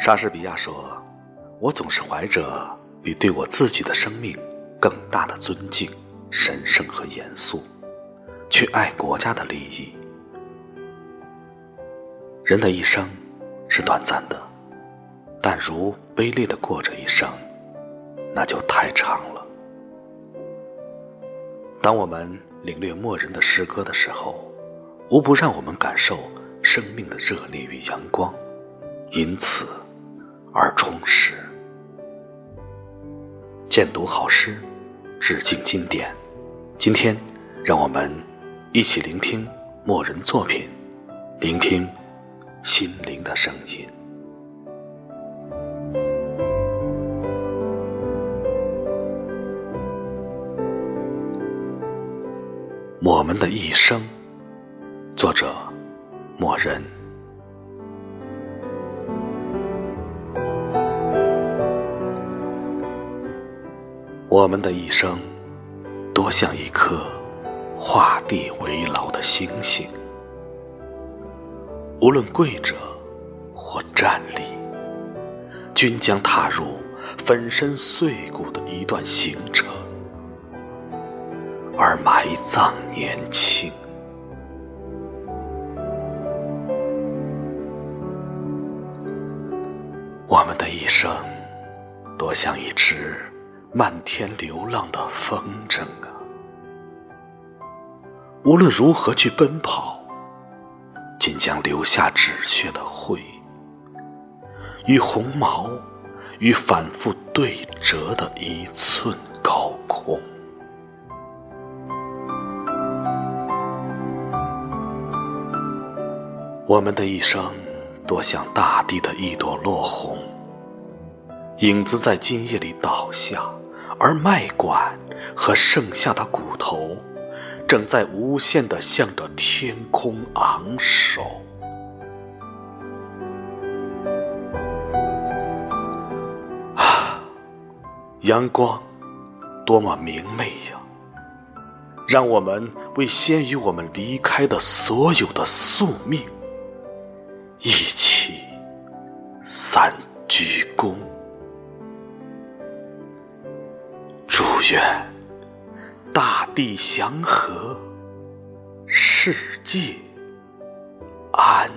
莎士比亚说：“我总是怀着比对我自己的生命更大的尊敬、神圣和严肃，去爱国家的利益。”人的一生是短暂的，但如卑劣的过着一生，那就太长了。当我们领略默人的诗歌的时候，无不让我们感受生命的热烈与阳光，因此而充实。荐读好诗，致敬经典。今天，让我们一起聆听默人作品，聆听。心灵的声音。我们的一生，作者：默人。我们的一生，多像一颗画地为牢的星星。无论跪着或站立，均将踏入粉身碎骨的一段行程，而埋葬年轻。我们的一生，多像一只漫天流浪的风筝啊！无论如何去奔跑。仅将留下止血的灰，与红毛，与反复对折的一寸高空。我们的一生，多像大地的一朵落红，影子在今夜里倒下，而脉管和剩下的骨头。正在无限的向着天空昂首，啊，阳光多么明媚呀！让我们为先于我们离开的所有的宿命，一起三鞠躬，愿。大地祥和，世界安。